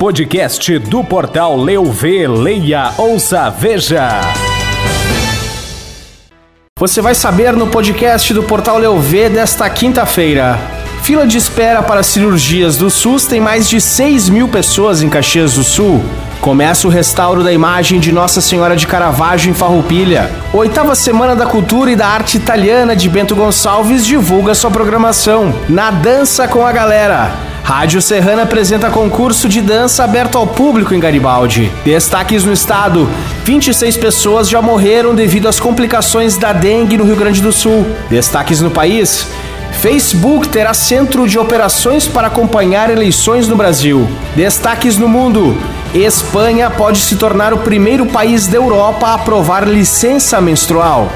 podcast do portal Leu Vê, Leia, Ouça, Veja. Você vai saber no podcast do portal Leu Vê desta quinta-feira. Fila de espera para cirurgias do SUS tem mais de 6 mil pessoas em Caxias do Sul. Começa o restauro da imagem de Nossa Senhora de Caravaggio em Farroupilha. Oitava Semana da Cultura e da Arte Italiana de Bento Gonçalves divulga sua programação. Na Dança com a Galera. Rádio Serrana apresenta concurso de dança aberto ao público em Garibaldi. Destaques no estado: 26 pessoas já morreram devido às complicações da dengue no Rio Grande do Sul. Destaques no país: Facebook terá centro de operações para acompanhar eleições no Brasil. Destaques no mundo: Espanha pode se tornar o primeiro país da Europa a aprovar licença menstrual.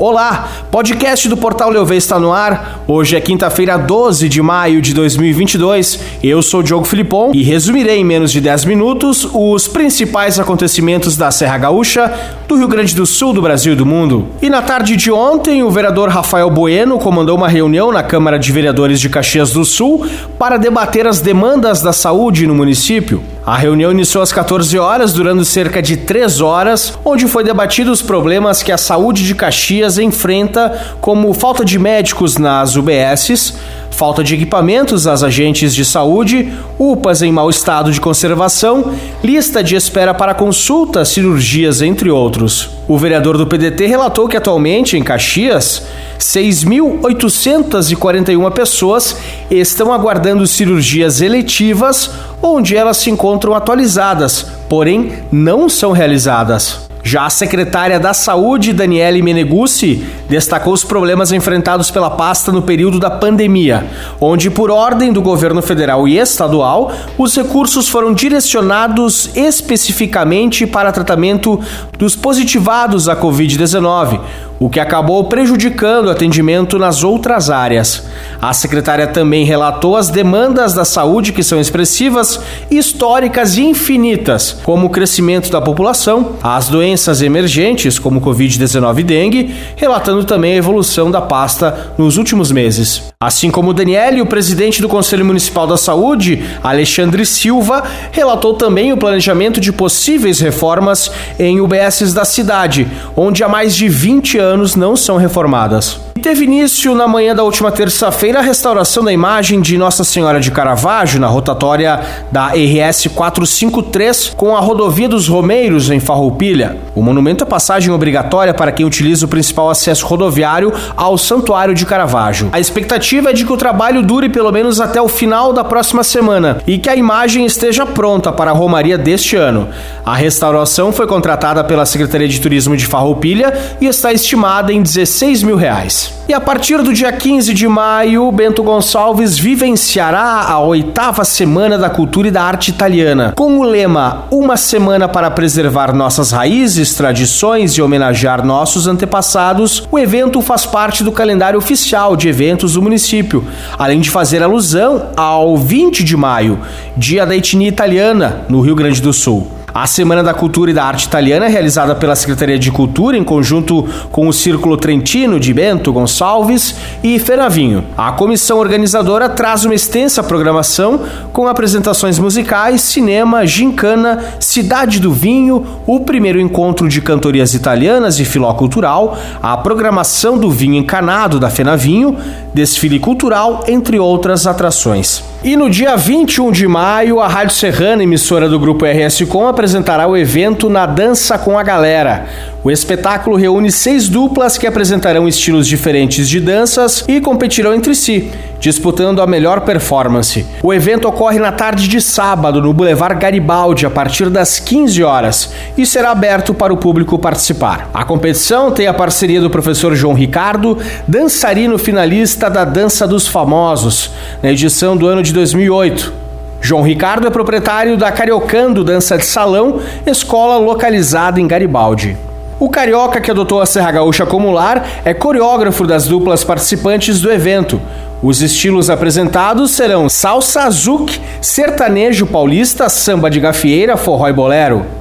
Olá, podcast do Portal Leuve está no ar. Hoje é quinta-feira, 12 de maio de 2022. Eu sou Diogo Filipon e resumirei em menos de 10 minutos os principais acontecimentos da Serra Gaúcha, do Rio Grande do Sul, do Brasil e do mundo. E na tarde de ontem, o vereador Rafael Bueno comandou uma reunião na Câmara de Vereadores de Caxias do Sul para debater as demandas da saúde no município. A reunião iniciou às 14 horas, durando cerca de 3 horas, onde foi debatido os problemas que a saúde de Caxias enfrenta, como falta de médicos nas UBSs, falta de equipamentos às agentes de saúde, UPAs em mau estado de conservação, lista de espera para consulta, cirurgias, entre outros. O vereador do PDT relatou que atualmente em Caxias, 6.841 pessoas estão aguardando cirurgias eletivas, onde elas se encontram atualizadas, porém não são realizadas. Já a secretária da Saúde, Daniele Meneguzzi, destacou os problemas enfrentados pela pasta no período da pandemia, onde, por ordem do governo federal e estadual, os recursos foram direcionados especificamente para tratamento dos positivados à Covid-19, o que acabou prejudicando o atendimento nas outras áreas. A secretária também relatou as demandas da saúde que são expressivas, históricas e infinitas, como o crescimento da população, as doenças emergentes, como Covid-19 e dengue, relatando também a evolução da pasta nos últimos meses. Assim como Daniele, o presidente do Conselho Municipal da Saúde, Alexandre Silva, relatou também o planejamento de possíveis reformas em UBSs da cidade, onde há mais de 20 anos não são reformadas. Teve início na manhã da última terça-feira a restauração da imagem de Nossa Senhora de Caravaggio na rotatória da RS 453 com a rodovia dos Romeiros em Farroupilha. O monumento é passagem obrigatória para quem utiliza o principal acesso rodoviário ao Santuário de Caravaggio. A expectativa é de que o trabalho dure pelo menos até o final da próxima semana e que a imagem esteja pronta para a romaria deste ano. A restauração foi contratada pela Secretaria de Turismo de Farroupilha e está estimada em 16 mil reais. E a partir do dia 15 de maio, Bento Gonçalves vivenciará a oitava Semana da Cultura e da Arte Italiana, com o lema Uma Semana para Preservar Nossas Raízes, Tradições e Homenagear Nossos Antepassados. O evento faz parte do calendário oficial de eventos do município, além de fazer alusão ao 20 de maio, Dia da Etnia Italiana, no Rio Grande do Sul. A Semana da Cultura e da Arte Italiana é realizada pela Secretaria de Cultura em conjunto com o Círculo Trentino de Bento Gonçalves e Fenavinho. A comissão organizadora traz uma extensa programação com apresentações musicais, cinema, gincana, Cidade do Vinho, o primeiro encontro de cantorias italianas e filó cultural, a programação do vinho encanado da Fenavinho, desfile cultural, entre outras atrações. E no dia 21 de maio, a Rádio Serrana, emissora do grupo RS Com, apresentará o evento Na Dança com a Galera. O espetáculo reúne seis duplas que apresentarão estilos diferentes de danças e competirão entre si, disputando a melhor performance. O evento ocorre na tarde de sábado no Boulevard Garibaldi a partir das 15 horas e será aberto para o público participar. A competição tem a parceria do professor João Ricardo, dançarino finalista da Dança dos Famosos, na edição do ano de 2008. João Ricardo é proprietário da Cariocando Dança de Salão, escola localizada em Garibaldi. O carioca que adotou a Serra Gaúcha como lar é coreógrafo das duplas participantes do evento. Os estilos apresentados serão salsa, zouk, sertanejo paulista, samba de gafieira, forró e bolero.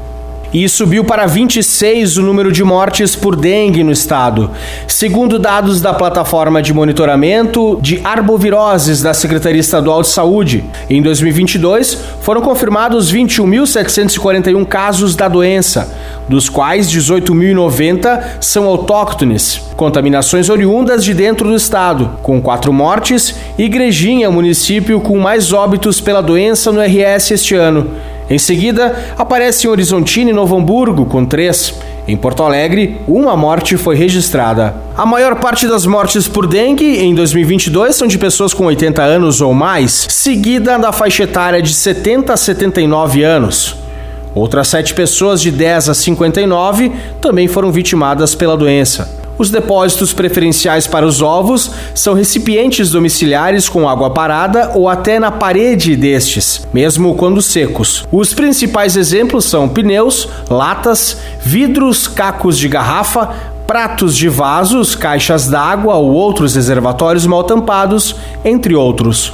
E subiu para 26 o número de mortes por dengue no estado. Segundo dados da plataforma de monitoramento de arboviroses da Secretaria Estadual de Saúde, em 2022 foram confirmados 21.741 casos da doença, dos quais 18.090 são autóctones, contaminações oriundas de dentro do estado, com quatro mortes, e Igrejinha, município com mais óbitos pela doença no RS este ano. Em seguida, aparece em Horizontina e Novo Hamburgo, com três. Em Porto Alegre, uma morte foi registrada. A maior parte das mortes por dengue em 2022 são de pessoas com 80 anos ou mais, seguida da faixa etária de 70 a 79 anos. Outras sete pessoas de 10 a 59 também foram vitimadas pela doença. Os depósitos preferenciais para os ovos são recipientes domiciliares com água parada ou até na parede destes, mesmo quando secos. Os principais exemplos são pneus, latas, vidros, cacos de garrafa, pratos de vasos, caixas d'água ou outros reservatórios mal tampados, entre outros.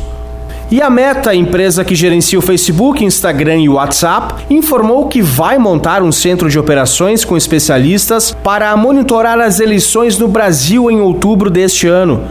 E a Meta, empresa que gerencia o Facebook, Instagram e WhatsApp, informou que vai montar um centro de operações com especialistas para monitorar as eleições no Brasil em outubro deste ano.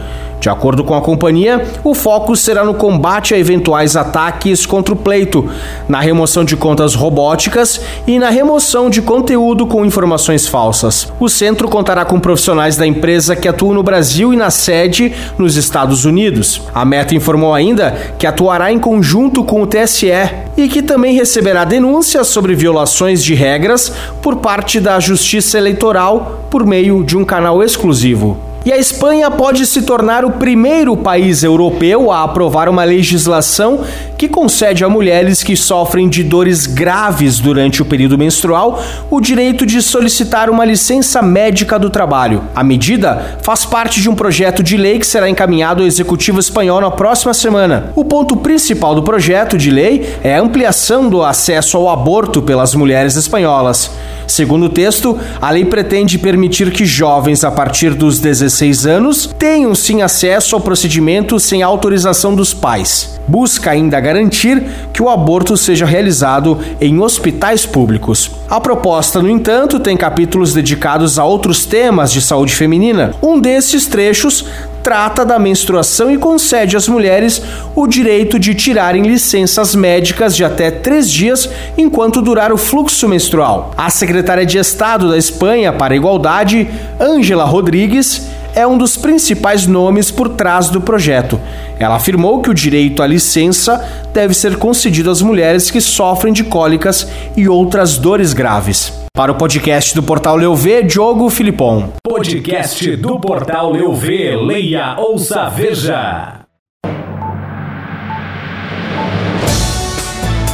De acordo com a companhia, o foco será no combate a eventuais ataques contra o pleito, na remoção de contas robóticas e na remoção de conteúdo com informações falsas. O centro contará com profissionais da empresa que atuam no Brasil e na sede nos Estados Unidos. A Meta informou ainda que atuará em conjunto com o TSE e que também receberá denúncias sobre violações de regras por parte da Justiça Eleitoral por meio de um canal exclusivo. E a Espanha pode se tornar o primeiro país europeu a aprovar uma legislação que concede a mulheres que sofrem de dores graves durante o período menstrual o direito de solicitar uma licença médica do trabalho. A medida faz parte de um projeto de lei que será encaminhado ao Executivo espanhol na próxima semana. O ponto principal do projeto de lei é a ampliação do acesso ao aborto pelas mulheres espanholas. Segundo o texto, a lei pretende permitir que jovens a partir dos 16 anos tenham sim acesso ao procedimento sem autorização dos pais. Busca ainda garantir que o aborto seja realizado em hospitais públicos. A proposta, no entanto, tem capítulos dedicados a outros temas de saúde feminina. Um desses trechos trata da menstruação e concede às mulheres o direito de tirarem licenças médicas de até três dias enquanto durar o fluxo menstrual. A secretária de Estado da Espanha para a Igualdade, Ângela Rodrigues, é um dos principais nomes por trás do projeto. Ela afirmou que o direito à licença deve ser concedido às mulheres que sofrem de cólicas e outras dores graves. Para o podcast do Portal Leuv, Diogo Filipon. Podcast do Portal Leuv, leia, ouça, veja.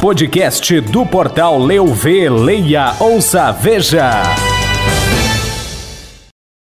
Podcast do Portal Leuv, leia, ouça, veja.